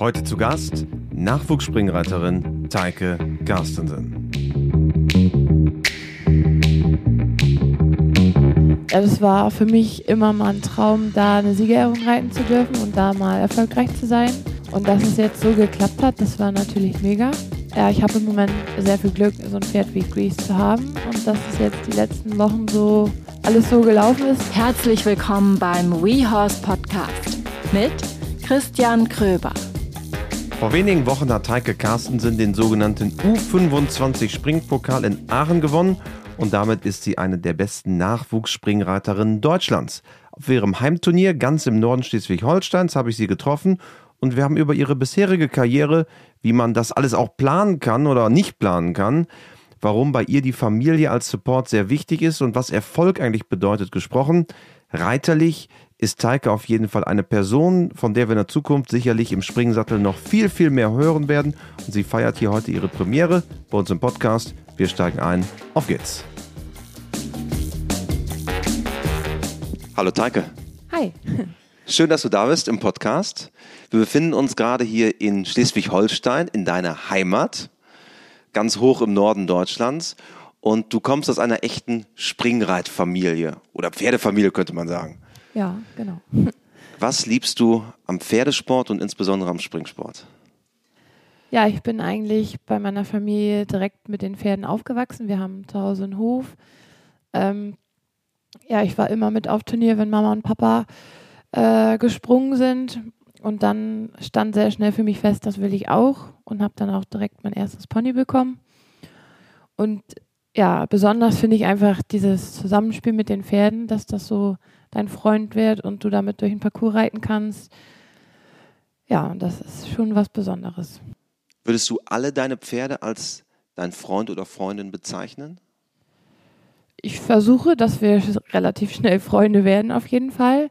Heute zu Gast Nachwuchsspringreiterin Teike Garstensen. Ja, das war für mich immer mal ein Traum, da eine Siegerehrung reiten zu dürfen und da mal erfolgreich zu sein. Und dass es jetzt so geklappt hat, das war natürlich mega. Ja, ich habe im Moment sehr viel Glück, so ein Pferd wie Grease zu haben und dass es jetzt die letzten Wochen so alles so gelaufen ist. Herzlich willkommen beim WeHorse Podcast mit Christian Kröber. Vor wenigen Wochen hat Heike Carstensen den sogenannten U25 Springpokal in Aachen gewonnen und damit ist sie eine der besten Nachwuchsspringreiterinnen Deutschlands. Auf ihrem Heimturnier ganz im Norden Schleswig-Holsteins habe ich sie getroffen und wir haben über ihre bisherige Karriere, wie man das alles auch planen kann oder nicht planen kann, warum bei ihr die Familie als Support sehr wichtig ist und was Erfolg eigentlich bedeutet gesprochen. Reiterlich ist Teike auf jeden Fall eine Person, von der wir in der Zukunft sicherlich im Springsattel noch viel, viel mehr hören werden. Und sie feiert hier heute ihre Premiere bei uns im Podcast. Wir steigen ein. Auf geht's. Hallo Teike. Hi. Schön, dass du da bist im Podcast. Wir befinden uns gerade hier in Schleswig-Holstein, in deiner Heimat, ganz hoch im Norden Deutschlands. Und du kommst aus einer echten Springreitfamilie oder Pferdefamilie, könnte man sagen. Ja, genau. Was liebst du am Pferdesport und insbesondere am Springsport? Ja, ich bin eigentlich bei meiner Familie direkt mit den Pferden aufgewachsen. Wir haben zu Hause einen Hof. Ähm, ja, ich war immer mit auf Turnier, wenn Mama und Papa äh, gesprungen sind. Und dann stand sehr schnell für mich fest, das will ich auch. Und habe dann auch direkt mein erstes Pony bekommen. Und ja, besonders finde ich einfach dieses Zusammenspiel mit den Pferden, dass das so dein Freund wird und du damit durch den Parcours reiten kannst. Ja, und das ist schon was Besonderes. Würdest du alle deine Pferde als dein Freund oder Freundin bezeichnen? Ich versuche, dass wir relativ schnell Freunde werden, auf jeden Fall.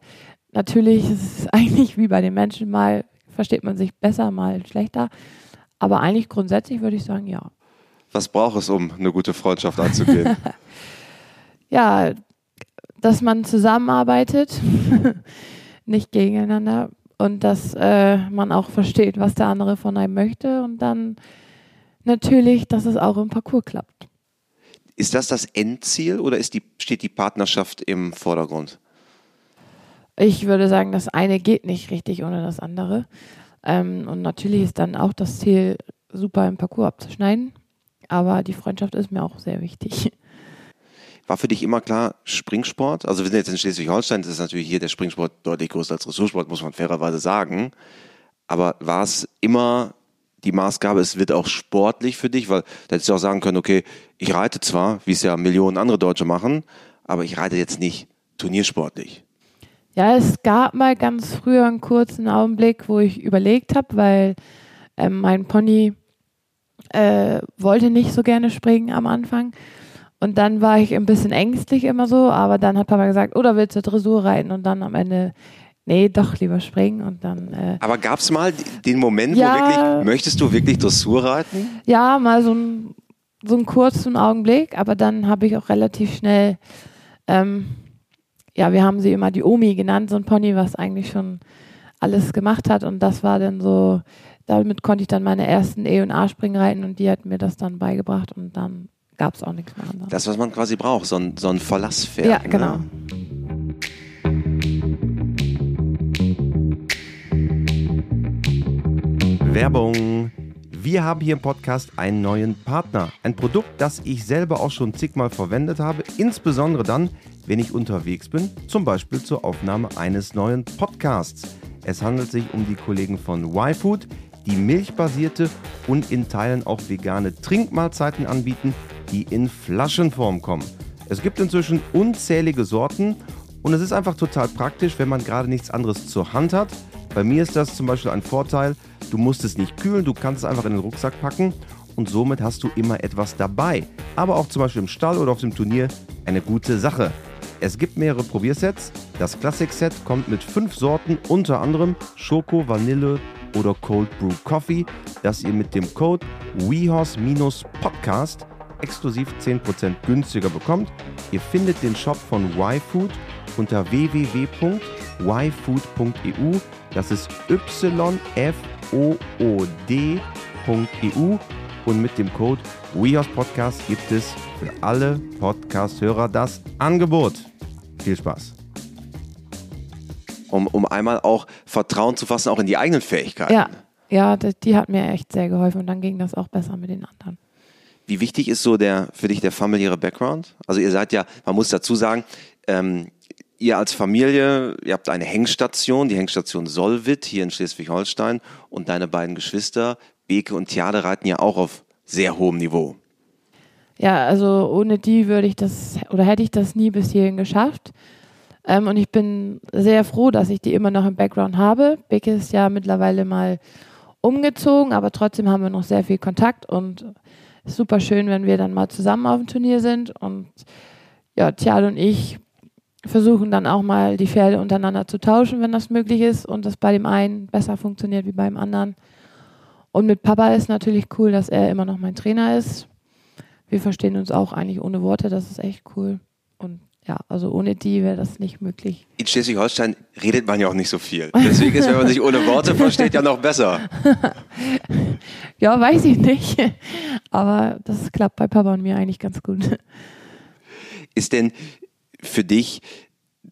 Natürlich ist es eigentlich wie bei den Menschen, mal versteht man sich besser, mal schlechter. Aber eigentlich grundsätzlich würde ich sagen, ja. Was braucht es, um eine gute Freundschaft anzugehen? ja, dass man zusammenarbeitet, nicht gegeneinander und dass äh, man auch versteht, was der andere von einem möchte und dann natürlich, dass es auch im Parcours klappt. Ist das das Endziel oder die, steht die Partnerschaft im Vordergrund? Ich würde sagen, das eine geht nicht richtig ohne das andere. Ähm, und natürlich ist dann auch das Ziel, super im Parcours abzuschneiden. Aber die Freundschaft ist mir auch sehr wichtig. War für dich immer klar Springsport? Also wir sind jetzt in Schleswig-Holstein, das ist natürlich hier der Springsport deutlich größer als Dressursport, muss man fairerweise sagen. Aber war es immer die Maßgabe, es wird auch sportlich für dich? Weil da hättest du auch sagen können, okay, ich reite zwar, wie es ja Millionen andere Deutsche machen, aber ich reite jetzt nicht turniersportlich. Ja, es gab mal ganz früher einen kurzen Augenblick, wo ich überlegt habe, weil ähm, mein Pony äh, wollte nicht so gerne springen am Anfang. Und dann war ich ein bisschen ängstlich immer so, aber dann hat Papa gesagt, oder willst du Dressur reiten? Und dann am Ende, nee, doch lieber springen und dann. Äh, aber gab es mal den Moment, ja, wo wirklich, möchtest du wirklich Dressur reiten? Ja, mal so ein, so einen kurzen Augenblick, aber dann habe ich auch relativ schnell, ähm, ja, wir haben sie immer die Omi genannt, so ein Pony, was eigentlich schon alles gemacht hat und das war dann so, damit konnte ich dann meine ersten E- und A-Springen reiten und die hat mir das dann beigebracht und dann gab es auch nichts mehr anderes. Das, was man quasi braucht, so ein, so ein Verlasspferd. Ja, ne? genau. Ne? Werbung. Wir haben hier im Podcast einen neuen Partner. Ein Produkt, das ich selber auch schon zigmal verwendet habe, insbesondere dann, wenn ich unterwegs bin, zum Beispiel zur Aufnahme eines neuen Podcasts. Es handelt sich um die Kollegen von YFood, die milchbasierte und in Teilen auch vegane Trinkmahlzeiten anbieten, die in Flaschenform kommen. Es gibt inzwischen unzählige Sorten und es ist einfach total praktisch, wenn man gerade nichts anderes zur Hand hat. Bei mir ist das zum Beispiel ein Vorteil, du musst es nicht kühlen, du kannst es einfach in den Rucksack packen und somit hast du immer etwas dabei. Aber auch zum Beispiel im Stall oder auf dem Turnier eine gute Sache. Es gibt mehrere Probiersets. Das Classic Set kommt mit fünf Sorten, unter anderem Schoko, Vanille oder Cold Brew Coffee, das ihr mit dem Code WeHorse-Podcast exklusiv 10% günstiger bekommt. Ihr findet den Shop von YFood unter www.yfood.eu. Das ist y f und mit dem Code WeHorsePodcast gibt es für alle Podcast-Hörer das Angebot. Viel Spaß. Um, um einmal auch Vertrauen zu fassen, auch in die eigenen Fähigkeiten. Ja, ja, die hat mir echt sehr geholfen und dann ging das auch besser mit den anderen. Wie wichtig ist so der für dich der familiäre Background? Also ihr seid ja, man muss dazu sagen, ähm, ihr als Familie, ihr habt eine Hengstation, die Hengstation Solvit hier in Schleswig-Holstein und deine beiden Geschwister, Beke und Tjade, reiten ja auch auf sehr hohem Niveau. Ja, also ohne die würde ich das oder hätte ich das nie bis hierhin geschafft. Ähm, und ich bin sehr froh, dass ich die immer noch im Background habe. Beke ist ja mittlerweile mal umgezogen, aber trotzdem haben wir noch sehr viel Kontakt und super schön, wenn wir dann mal zusammen auf dem Turnier sind. Und ja, Tjad und ich versuchen dann auch mal die Pferde untereinander zu tauschen, wenn das möglich ist und das bei dem einen besser funktioniert wie beim anderen. Und mit Papa ist natürlich cool, dass er immer noch mein Trainer ist. Wir verstehen uns auch eigentlich ohne Worte, das ist echt cool. Und ja, also ohne die wäre das nicht möglich. In Schleswig-Holstein redet man ja auch nicht so viel. Deswegen ist, wenn man sich ohne Worte versteht, ja noch besser. ja, weiß ich nicht. Aber das klappt bei Papa und mir eigentlich ganz gut. Ist denn für dich,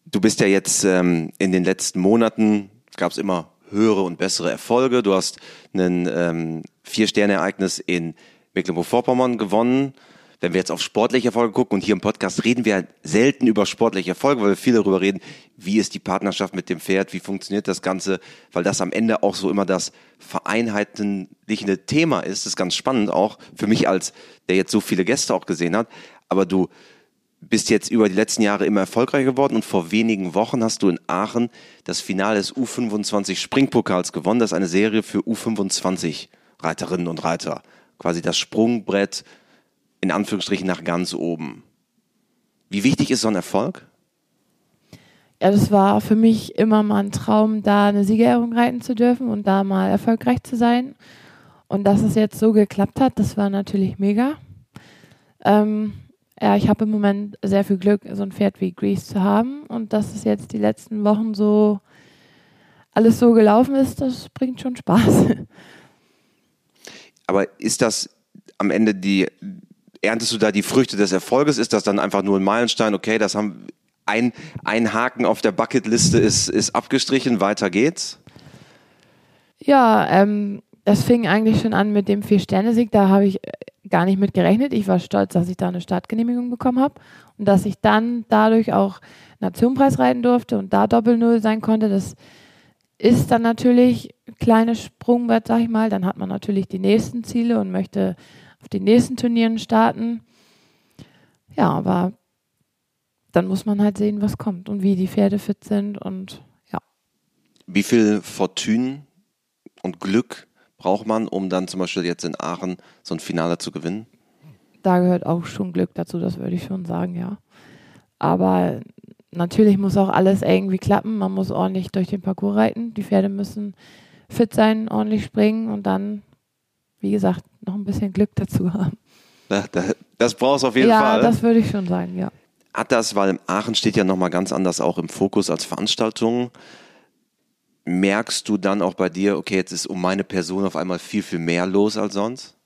du bist ja jetzt ähm, in den letzten Monaten, gab es immer höhere und bessere Erfolge. Du hast ein ähm, Vier-Sterne-Ereignis in Mecklenburg-Vorpommern gewonnen wenn wir jetzt auf sportliche Erfolge gucken und hier im Podcast reden wir selten über sportliche Erfolge, weil wir viel darüber reden, wie ist die Partnerschaft mit dem Pferd, wie funktioniert das Ganze, weil das am Ende auch so immer das vereinheitlichende Thema ist. Das ist ganz spannend auch für mich als, der jetzt so viele Gäste auch gesehen hat. Aber du bist jetzt über die letzten Jahre immer erfolgreicher geworden und vor wenigen Wochen hast du in Aachen das Finale des U25 Springpokals gewonnen. Das ist eine Serie für U25 Reiterinnen und Reiter. Quasi das Sprungbrett in Anführungsstrichen nach ganz oben. Wie wichtig ist so ein Erfolg? Ja, das war für mich immer mal ein Traum, da eine Siegerehrung reiten zu dürfen und da mal erfolgreich zu sein. Und dass es jetzt so geklappt hat, das war natürlich mega. Ähm, ja, ich habe im Moment sehr viel Glück, so ein Pferd wie Grease zu haben. Und dass es jetzt die letzten Wochen so alles so gelaufen ist, das bringt schon Spaß. Aber ist das am Ende die, erntest du da die Früchte des Erfolges? Ist das dann einfach nur ein Meilenstein? Okay, das haben ein, ein Haken auf der Bucketliste ist, ist abgestrichen, weiter geht's? Ja, ähm, das fing eigentlich schon an mit dem Vier-Sterne-Sieg. Da habe ich äh, gar nicht mit gerechnet. Ich war stolz, dass ich da eine Startgenehmigung bekommen habe und dass ich dann dadurch auch Nationenpreis reiten durfte und da Doppel-Null sein konnte. Das ist dann natürlich ein kleines Sprungbrett, sag ich mal. Dann hat man natürlich die nächsten Ziele und möchte auf den nächsten Turnieren starten. Ja, aber dann muss man halt sehen, was kommt und wie die Pferde fit sind und ja. Wie viel Fortune und Glück braucht man, um dann zum Beispiel jetzt in Aachen so ein Finale zu gewinnen? Da gehört auch schon Glück dazu, das würde ich schon sagen, ja. Aber natürlich muss auch alles irgendwie klappen. Man muss ordentlich durch den Parcours reiten. Die Pferde müssen fit sein, ordentlich springen und dann, wie gesagt, noch ein bisschen Glück dazu haben. Das brauchst du auf jeden ja, Fall. Ja, das würde ich schon sagen, ja. Hat das, weil Aachen steht ja nochmal ganz anders auch im Fokus als Veranstaltung. Merkst du dann auch bei dir, okay, jetzt ist um meine Person auf einmal viel, viel mehr los als sonst?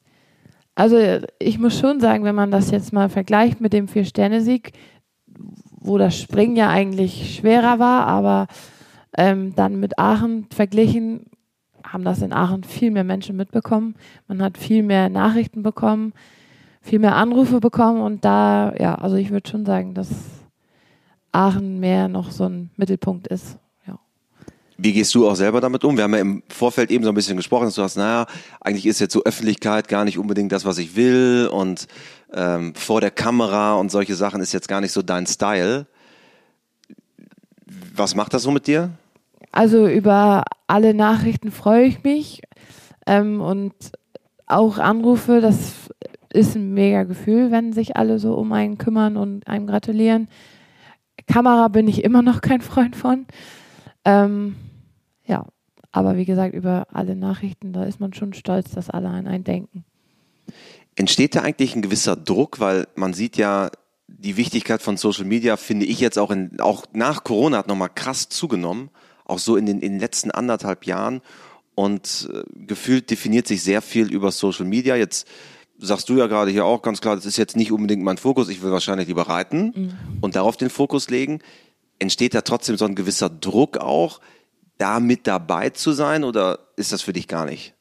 Also ich muss schon sagen, wenn man das jetzt mal vergleicht mit dem Vier-Sterne-Sieg, wo das Springen ja eigentlich schwerer war, aber ähm, dann mit Aachen verglichen, haben das in Aachen viel mehr Menschen mitbekommen. Man hat viel mehr Nachrichten bekommen, viel mehr Anrufe bekommen und da, ja, also ich würde schon sagen, dass Aachen mehr noch so ein Mittelpunkt ist. Ja. Wie gehst du auch selber damit um? Wir haben ja im Vorfeld eben so ein bisschen gesprochen, dass du hast, naja, eigentlich ist jetzt so Öffentlichkeit gar nicht unbedingt das, was ich will und ähm, vor der Kamera und solche Sachen ist jetzt gar nicht so dein Style. Was macht das so mit dir? Also über alle Nachrichten freue ich mich ähm, und auch Anrufe, das ist ein mega Gefühl, wenn sich alle so um einen kümmern und einem gratulieren. Kamera bin ich immer noch kein Freund von. Ähm, ja, aber wie gesagt, über alle Nachrichten, da ist man schon stolz, dass alle an einen denken. Entsteht da eigentlich ein gewisser Druck, weil man sieht ja, die Wichtigkeit von Social Media finde ich jetzt auch, in, auch nach Corona hat nochmal krass zugenommen auch so in den, in den letzten anderthalb Jahren. und äh, gefühlt definiert sich sehr viel über Social Media. Jetzt sagst du ja gerade hier auch ganz klar, das ist jetzt nicht unbedingt mein Fokus, ich will wahrscheinlich lieber reiten mhm. und darauf den Fokus legen. Entsteht da trotzdem so ein gewisser Druck auch, da mit dabei zu sein oder ist das für dich gar nicht?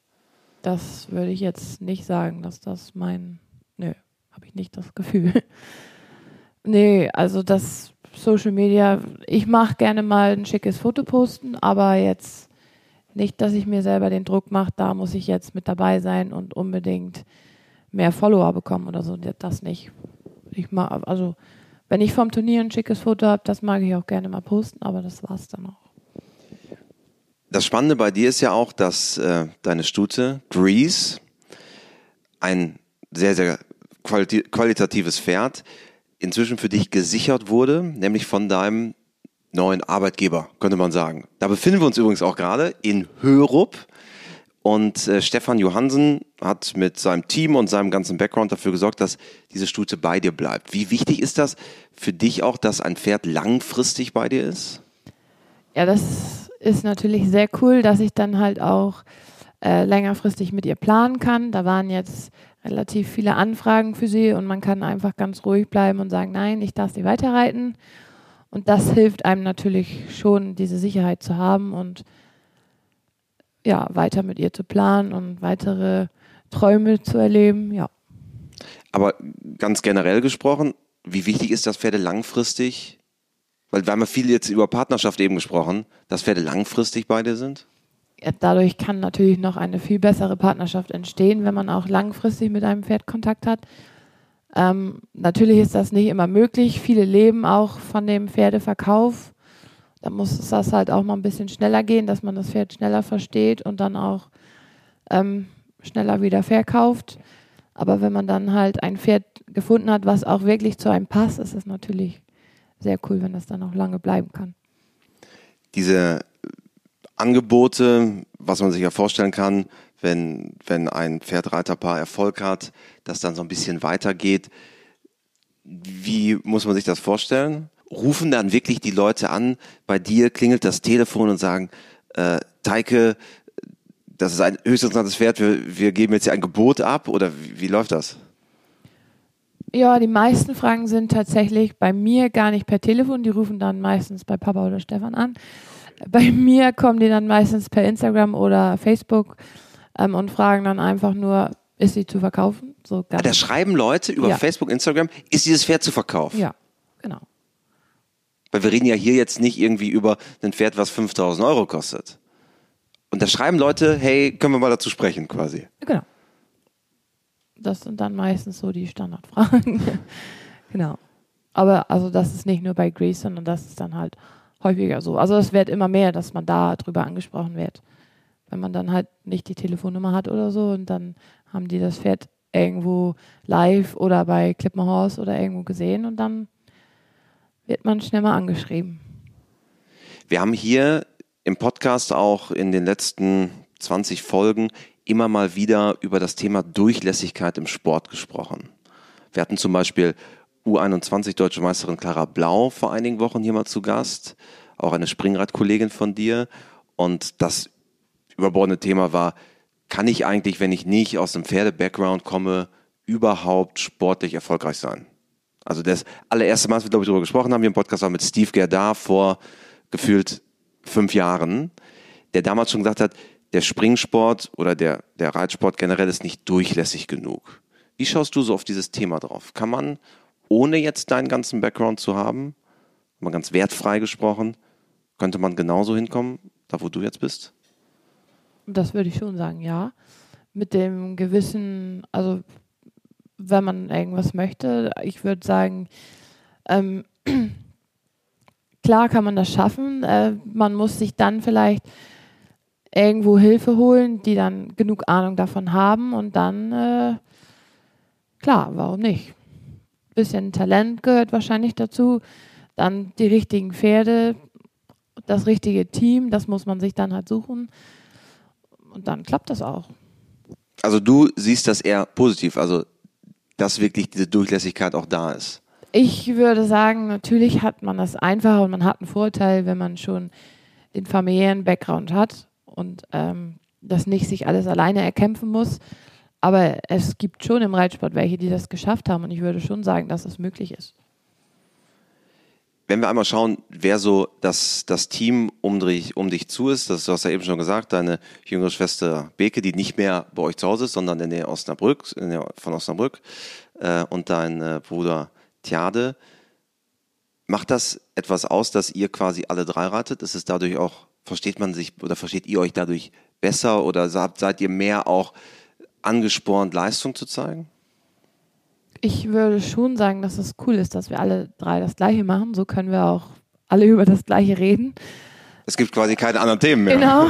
Das würde ich jetzt nicht sagen, dass das mein, nö, habe ich nicht das Gefühl. nee, also das Social Media, ich mache gerne mal ein schickes Foto posten, aber jetzt nicht, dass ich mir selber den Druck mache, da muss ich jetzt mit dabei sein und unbedingt mehr Follower bekommen oder so. Das nicht. Ich mag, also wenn ich vom Turnier ein schickes Foto habe, das mag ich auch gerne mal posten, aber das war's dann auch. Das Spannende bei dir ist ja auch, dass äh, deine Stute Grease ein sehr, sehr quali qualitatives Pferd inzwischen für dich gesichert wurde, nämlich von deinem neuen Arbeitgeber, könnte man sagen. Da befinden wir uns übrigens auch gerade in Hörup. Und äh, Stefan Johansen hat mit seinem Team und seinem ganzen Background dafür gesorgt, dass diese Stute bei dir bleibt. Wie wichtig ist das für dich auch, dass ein Pferd langfristig bei dir ist? Ja, das ist natürlich sehr cool, dass ich dann halt auch äh, längerfristig mit ihr planen kann. Da waren jetzt relativ viele Anfragen für sie und man kann einfach ganz ruhig bleiben und sagen, nein, ich darf sie weiterreiten. Und das hilft einem natürlich schon, diese Sicherheit zu haben und ja, weiter mit ihr zu planen und weitere Träume zu erleben, ja. Aber ganz generell gesprochen, wie wichtig ist das Pferde langfristig? Weil wir haben ja viel jetzt über Partnerschaft eben gesprochen, dass Pferde langfristig bei dir sind? Dadurch kann natürlich noch eine viel bessere Partnerschaft entstehen, wenn man auch langfristig mit einem Pferd Kontakt hat. Ähm, natürlich ist das nicht immer möglich. Viele leben auch von dem Pferdeverkauf. Da muss das halt auch mal ein bisschen schneller gehen, dass man das Pferd schneller versteht und dann auch ähm, schneller wieder verkauft. Aber wenn man dann halt ein Pferd gefunden hat, was auch wirklich zu einem passt, ist es natürlich sehr cool, wenn das dann auch lange bleiben kann. Diese Angebote, was man sich ja vorstellen kann, wenn, wenn ein Pferdreiterpaar Erfolg hat, das dann so ein bisschen weitergeht. Wie muss man sich das vorstellen? Rufen dann wirklich die Leute an, bei dir klingelt das Telefon und sagen, äh, Teike, das ist ein höchst interessantes Pferd, wir, wir geben jetzt hier ein Gebot ab oder wie, wie läuft das? Ja, die meisten Fragen sind tatsächlich bei mir gar nicht per Telefon, die rufen dann meistens bei Papa oder Stefan an. Bei mir kommen die dann meistens per Instagram oder Facebook ähm, und fragen dann einfach nur, ist sie zu verkaufen? So ah, da schreiben Leute über ja. Facebook, Instagram, ist dieses Pferd zu verkaufen? Ja, genau. Weil wir reden ja hier jetzt nicht irgendwie über ein Pferd, was 5000 Euro kostet. Und da schreiben Leute, hey, können wir mal dazu sprechen quasi. Genau. Das sind dann meistens so die Standardfragen. genau. Aber also das ist nicht nur bei Grease, sondern das ist dann halt häufiger so. Also es wird immer mehr, dass man da drüber angesprochen wird. Wenn man dann halt nicht die Telefonnummer hat oder so und dann haben die das Pferd irgendwo live oder bei Klippenhorst oder irgendwo gesehen und dann wird man schnell mal angeschrieben. Wir haben hier im Podcast auch in den letzten 20 Folgen immer mal wieder über das Thema Durchlässigkeit im Sport gesprochen. Wir hatten zum Beispiel U21 Deutsche Meisterin Clara Blau vor einigen Wochen hier mal zu Gast, auch eine Springradkollegin von dir. Und das überbordende Thema war, kann ich eigentlich, wenn ich nicht aus einem Pferde-Background komme, überhaupt sportlich erfolgreich sein? Also das allererste Mal, als wir, glaube ich, darüber gesprochen haben, hier im Podcast war mit Steve Gerdar vor gefühlt fünf Jahren, der damals schon gesagt hat, der Springsport oder der, der Reitsport generell ist nicht durchlässig genug. Wie schaust du so auf dieses Thema drauf? Kann man ohne jetzt deinen ganzen Background zu haben, mal ganz wertfrei gesprochen, könnte man genauso hinkommen, da wo du jetzt bist? Das würde ich schon sagen, ja. Mit dem gewissen, also wenn man irgendwas möchte, ich würde sagen, ähm, klar kann man das schaffen. Äh, man muss sich dann vielleicht irgendwo Hilfe holen, die dann genug Ahnung davon haben und dann, äh, klar, warum nicht? Bisschen Talent gehört wahrscheinlich dazu. Dann die richtigen Pferde, das richtige Team, das muss man sich dann halt suchen. Und dann klappt das auch. Also du siehst das eher positiv, also dass wirklich diese Durchlässigkeit auch da ist. Ich würde sagen, natürlich hat man das einfacher und man hat einen Vorteil, wenn man schon den familiären Background hat. Und ähm, das nicht sich alles alleine erkämpfen muss. Aber es gibt schon im Reitsport welche, die das geschafft haben. Und ich würde schon sagen, dass es möglich ist. Wenn wir einmal schauen, wer so das, das Team um dich, um dich zu ist, das, du hast ja eben schon gesagt, deine jüngere Schwester Beke, die nicht mehr bei euch zu Hause ist, sondern in der Osnabrück, in der, von Osnabrück, äh, und dein äh, Bruder Tjade. Macht das etwas aus, dass ihr quasi alle drei ratet? Ist es dadurch auch, versteht man sich oder versteht ihr euch dadurch besser oder seid ihr mehr auch angespornt, Leistung zu zeigen? Ich würde schon sagen, dass es cool ist, dass wir alle drei das Gleiche machen. So können wir auch alle über das Gleiche reden. Es gibt quasi keine anderen Themen mehr. Genau.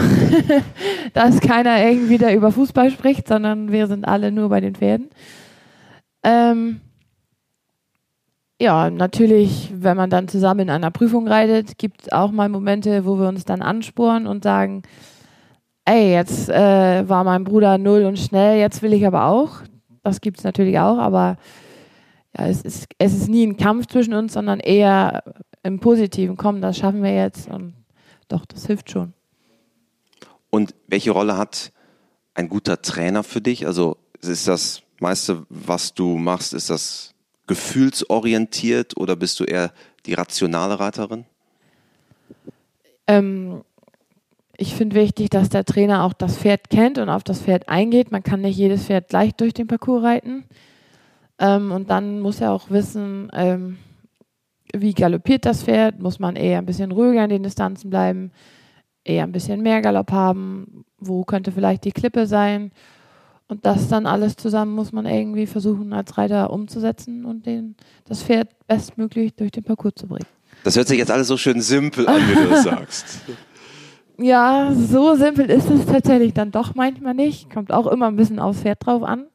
dass keiner irgendwie da über Fußball spricht, sondern wir sind alle nur bei den Pferden. Ähm, ja, natürlich, wenn man dann zusammen in einer Prüfung reitet, gibt es auch mal Momente, wo wir uns dann ansporen und sagen, ey, jetzt äh, war mein Bruder null und schnell, jetzt will ich aber auch. Das gibt es natürlich auch, aber ja, es ist, es ist nie ein Kampf zwischen uns, sondern eher im Positiven. Komm, das schaffen wir jetzt und doch, das hilft schon. Und welche Rolle hat ein guter Trainer für dich? Also ist das meiste, was du machst, ist das gefühlsorientiert oder bist du eher die rationale Reiterin? Ähm, ich finde wichtig, dass der Trainer auch das Pferd kennt und auf das Pferd eingeht. Man kann nicht jedes Pferd gleich durch den Parcours reiten. Ähm, und dann muss er auch wissen, ähm, wie galoppiert das Pferd. Muss man eher ein bisschen ruhiger in den Distanzen bleiben, eher ein bisschen mehr Galopp haben. Wo könnte vielleicht die Klippe sein? Und das dann alles zusammen muss man irgendwie versuchen, als Reiter umzusetzen und den, das Pferd bestmöglich durch den Parcours zu bringen. Das hört sich jetzt alles so schön simpel an, wie du das sagst. Ja, so simpel ist es tatsächlich dann doch manchmal nicht. Kommt auch immer ein bisschen aufs Pferd drauf an.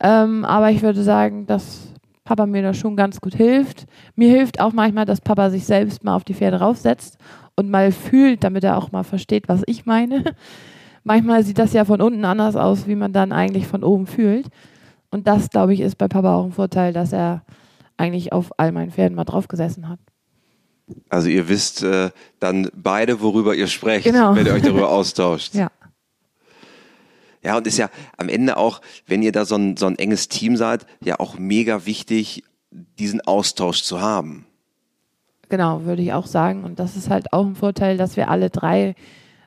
Ähm, aber ich würde sagen, dass Papa mir da schon ganz gut hilft. Mir hilft auch manchmal, dass Papa sich selbst mal auf die Pferde raufsetzt und mal fühlt, damit er auch mal versteht, was ich meine. manchmal sieht das ja von unten anders aus, wie man dann eigentlich von oben fühlt. Und das, glaube ich, ist bei Papa auch ein Vorteil, dass er eigentlich auf all meinen Pferden mal draufgesessen hat. Also ihr wisst äh, dann beide, worüber ihr sprecht, genau. wenn ihr euch darüber austauscht. ja. Ja, und ist ja am Ende auch, wenn ihr da so ein, so ein enges Team seid, ja auch mega wichtig, diesen Austausch zu haben. Genau, würde ich auch sagen. Und das ist halt auch ein Vorteil, dass wir alle drei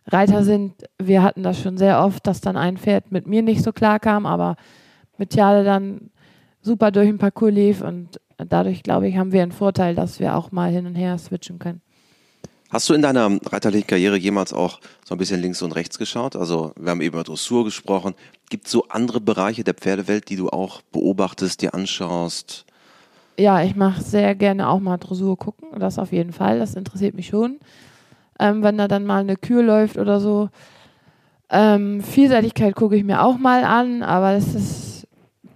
Reiter sind. Wir hatten das schon sehr oft, dass dann ein Pferd mit mir nicht so klar kam, aber mit Tjale dann super durch den Parcours lief und dadurch, glaube ich, haben wir einen Vorteil, dass wir auch mal hin und her switchen können. Hast du in deiner reiterlichen Karriere jemals auch so ein bisschen links und rechts geschaut? Also wir haben eben über Dressur gesprochen. Gibt es so andere Bereiche der Pferdewelt, die du auch beobachtest, dir anschaust? Ja, ich mache sehr gerne auch mal Dressur gucken. Das auf jeden Fall. Das interessiert mich schon. Ähm, wenn da dann mal eine Kür läuft oder so. Ähm, Vielseitigkeit gucke ich mir auch mal an, aber es ist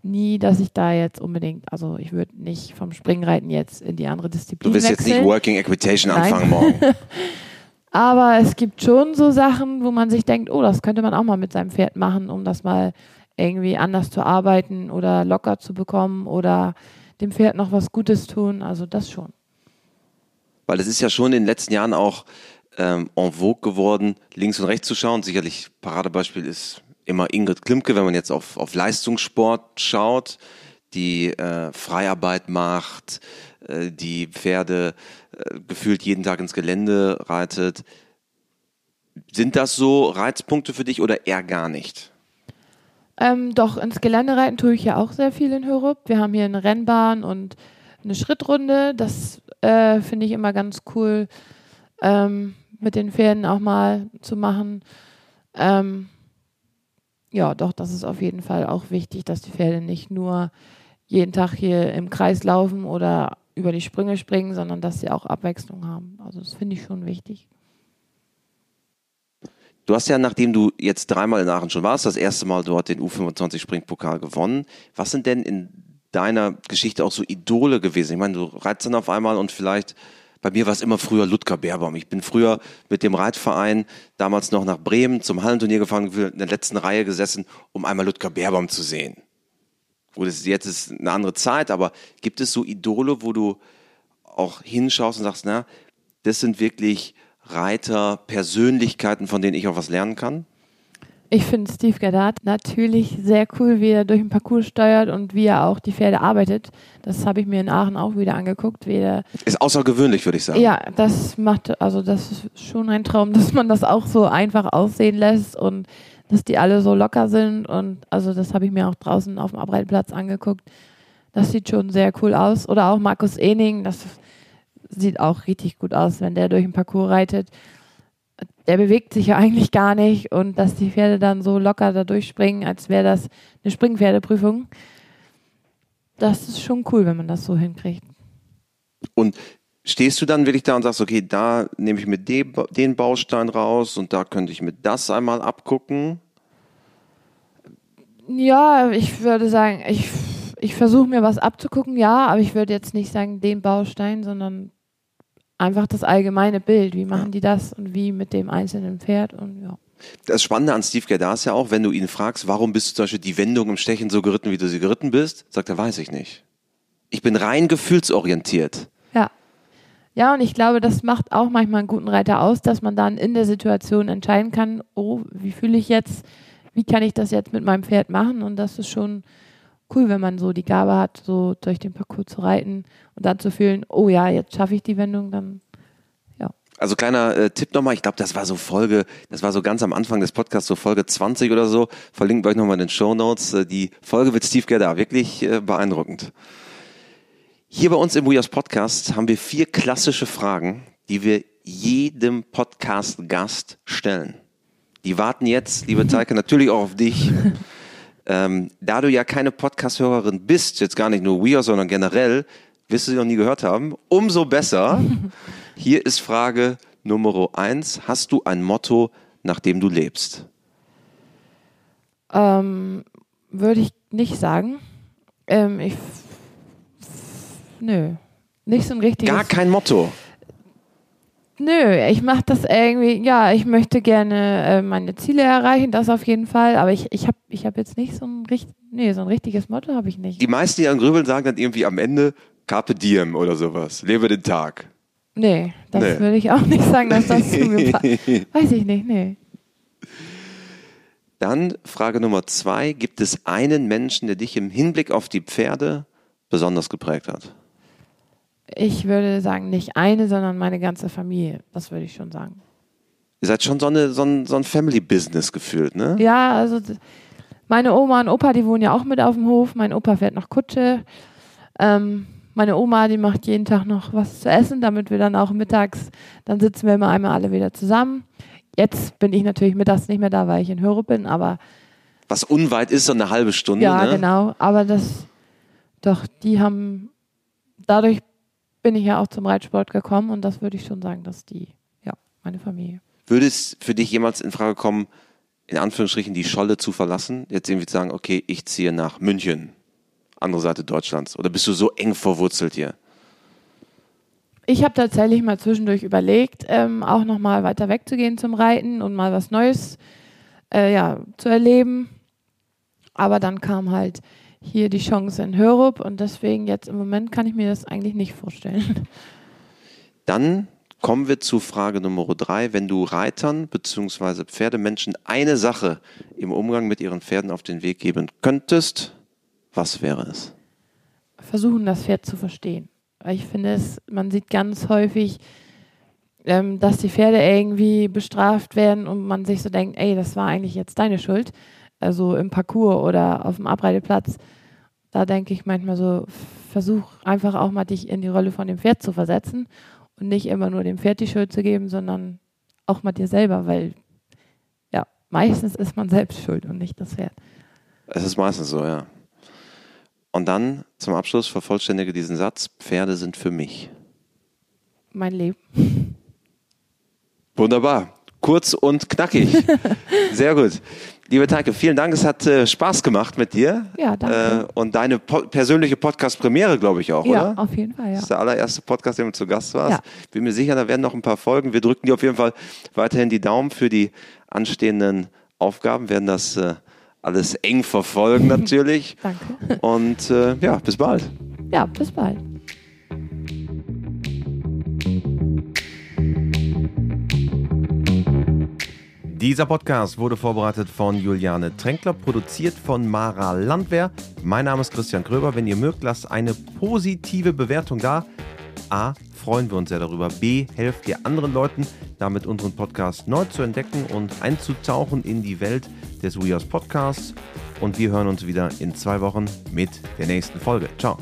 nie, dass ich da jetzt unbedingt, also ich würde nicht vom Springreiten jetzt in die andere Disziplin Du willst wechseln. jetzt nicht Working Equitation Nein. anfangen morgen. Aber es gibt schon so Sachen, wo man sich denkt, oh, das könnte man auch mal mit seinem Pferd machen, um das mal irgendwie anders zu arbeiten oder locker zu bekommen oder dem Pferd noch was Gutes tun. Also das schon. Weil es ist ja schon in den letzten Jahren auch ähm, en vogue geworden, links und rechts zu schauen. Sicherlich Paradebeispiel ist immer Ingrid Klimke, wenn man jetzt auf, auf Leistungssport schaut, die äh, Freiarbeit macht, äh, die Pferde äh, gefühlt jeden Tag ins Gelände reitet. Sind das so Reizpunkte für dich oder eher gar nicht? Ähm, doch, ins Gelände reiten tue ich ja auch sehr viel in Hörup. Wir haben hier eine Rennbahn und eine Schrittrunde. Das äh, finde ich immer ganz cool, ähm, mit den Pferden auch mal zu machen. Ähm, ja, doch, das ist auf jeden Fall auch wichtig, dass die Pferde nicht nur jeden Tag hier im Kreis laufen oder über die Sprünge springen, sondern dass sie auch Abwechslung haben. Also das finde ich schon wichtig. Du hast ja, nachdem du jetzt dreimal in Aachen schon warst, das erste Mal dort den U25 Springpokal gewonnen. Was sind denn in deiner Geschichte auch so Idole gewesen? Ich meine, du reizt dann auf einmal und vielleicht bei mir war es immer früher Ludger Beerbaum. Ich bin früher mit dem Reitverein damals noch nach Bremen zum Hallenturnier gefahren, in der letzten Reihe gesessen, um einmal Ludger Beerbaum zu sehen. Gut, jetzt ist eine andere Zeit, aber gibt es so Idole, wo du auch hinschaust und sagst, na, das sind wirklich Reiter, Persönlichkeiten, von denen ich auch was lernen kann? Ich finde Steve Gaddard natürlich sehr cool, wie er durch den Parcours steuert und wie er auch die Pferde arbeitet. Das habe ich mir in Aachen auch wieder angeguckt. Wie Ist außergewöhnlich, würde ich sagen. ja, das macht, also das ist schon ein Traum, dass man das auch so einfach aussehen lässt und dass die alle so locker sind. Und also das habe ich mir auch draußen auf dem Abreitplatz angeguckt. Das sieht schon sehr cool aus. Oder auch Markus Ening, das sieht auch richtig gut aus, wenn der durch den Parcours reitet der bewegt sich ja eigentlich gar nicht und dass die Pferde dann so locker da durchspringen, als wäre das eine Springpferdeprüfung. Das ist schon cool, wenn man das so hinkriegt. Und stehst du dann wirklich da und sagst, okay, da nehme ich mir den, den Baustein raus und da könnte ich mir das einmal abgucken? Ja, ich würde sagen, ich, ich versuche mir was abzugucken, ja, aber ich würde jetzt nicht sagen, den Baustein, sondern einfach das allgemeine Bild. Wie machen die das und wie mit dem einzelnen Pferd und ja. Das Spannende an Steve Gerda ist ja auch, wenn du ihn fragst, warum bist du zum Beispiel die Wendung im Stechen so geritten, wie du sie geritten bist, sagt er, weiß ich nicht. Ich bin rein gefühlsorientiert. Ja. Ja, und ich glaube, das macht auch manchmal einen guten Reiter aus, dass man dann in der Situation entscheiden kann, oh, wie fühle ich jetzt, wie kann ich das jetzt mit meinem Pferd machen? Und das ist schon cool, wenn man so die Gabe hat, so durch den Parcours zu reiten und dann zu fühlen, oh ja, jetzt schaffe ich die Wendung, dann ja. Also kleiner äh, Tipp nochmal, ich glaube, das war so Folge, das war so ganz am Anfang des Podcasts, so Folge 20 oder so. Verlinken wir euch nochmal in den Show Notes. Äh, die Folge mit Steve Gedda, wirklich äh, beeindruckend. Hier bei uns im WeHouse Podcast haben wir vier klassische Fragen, die wir jedem Podcast-Gast stellen. Die warten jetzt, liebe Teike, natürlich auch auf dich. Ähm, da du ja keine Podcast-Hörerin bist, jetzt gar nicht nur WeHouse, sondern generell, wirst du sie noch nie gehört haben, umso besser. Hier ist Frage Nummer eins. Hast du ein Motto, nach dem du lebst? Ähm, Würde ich nicht sagen. Ähm, ich, nö, nicht so ein richtiges. Gar kein Motto. Nö, ich mache das irgendwie, ja, ich möchte gerne äh, meine Ziele erreichen, das auf jeden Fall, aber ich, ich habe ich hab jetzt nicht so ein, nee, so ein richtiges Motto habe ich nicht. Die meisten, die an Grübeln sagen dann irgendwie am Ende Carpe Diem oder sowas. Lebe den Tag. Nee, das nee. würde ich auch nicht sagen, dass das zu mir passt. Weiß ich nicht, nee. Dann Frage Nummer zwei. Gibt es einen Menschen, der dich im Hinblick auf die Pferde besonders geprägt hat? Ich würde sagen, nicht eine, sondern meine ganze Familie. Das würde ich schon sagen. Ihr seid schon so, eine, so ein, so ein Family-Business gefühlt, ne? Ja, also meine Oma und Opa, die wohnen ja auch mit auf dem Hof. Mein Opa fährt noch Kutsche. Ähm, meine Oma, die macht jeden Tag noch was zu essen, damit wir dann auch mittags, dann sitzen wir immer einmal alle wieder zusammen. Jetzt bin ich natürlich mittags nicht mehr da, weil ich in Hörup bin, aber. Was unweit ist, so eine halbe Stunde. Ja, ne? genau. Aber das, doch, die haben, dadurch bin ich ja auch zum Reitsport gekommen und das würde ich schon sagen, dass die, ja, meine Familie. Würde es für dich jemals in Frage kommen, in Anführungsstrichen die Scholle zu verlassen? Jetzt irgendwie zu sagen, okay, ich ziehe nach München, andere Seite Deutschlands. Oder bist du so eng verwurzelt hier? Ich habe tatsächlich mal zwischendurch überlegt, ähm, auch nochmal weiter wegzugehen zum Reiten und mal was Neues äh, ja, zu erleben. Aber dann kam halt hier die Chance in Hörup und deswegen jetzt im Moment kann ich mir das eigentlich nicht vorstellen. Dann kommen wir zu Frage Nummer drei. Wenn du Reitern bzw. Pferdemenschen eine Sache im Umgang mit ihren Pferden auf den Weg geben könntest, was wäre es? Versuchen, das Pferd zu verstehen. Weil ich finde, es, man sieht ganz häufig, ähm, dass die Pferde irgendwie bestraft werden und man sich so denkt, ey, das war eigentlich jetzt deine Schuld also im Parcours oder auf dem Abreiteplatz, da denke ich manchmal so, versuch einfach auch mal dich in die Rolle von dem Pferd zu versetzen und nicht immer nur dem Pferd die Schuld zu geben, sondern auch mal dir selber, weil ja, meistens ist man selbst schuld und nicht das Pferd. Es ist meistens so, ja. Und dann zum Abschluss vervollständige diesen Satz, Pferde sind für mich. Mein Leben. Wunderbar. Kurz und knackig. Sehr gut. Liebe Teike, vielen Dank. Es hat äh, Spaß gemacht mit dir. Ja, danke. Äh, und deine po persönliche Podcast-Premiere, glaube ich auch, ja, oder? auf jeden Fall, ja. Das ist der allererste Podcast, der du zu Gast warst. Ja. Bin mir sicher, da werden noch ein paar Folgen. Wir drücken dir auf jeden Fall weiterhin die Daumen für die anstehenden Aufgaben, werden das äh, alles eng verfolgen natürlich. danke. Und äh, ja, bis bald. Ja, bis bald. Dieser Podcast wurde vorbereitet von Juliane Tränkler, produziert von Mara Landwehr. Mein Name ist Christian Kröber. Wenn ihr mögt, lasst eine positive Bewertung da. A, freuen wir uns sehr darüber. B, helft ihr anderen Leuten, damit unseren Podcast neu zu entdecken und einzutauchen in die Welt des WeHouse Podcasts. Und wir hören uns wieder in zwei Wochen mit der nächsten Folge. Ciao.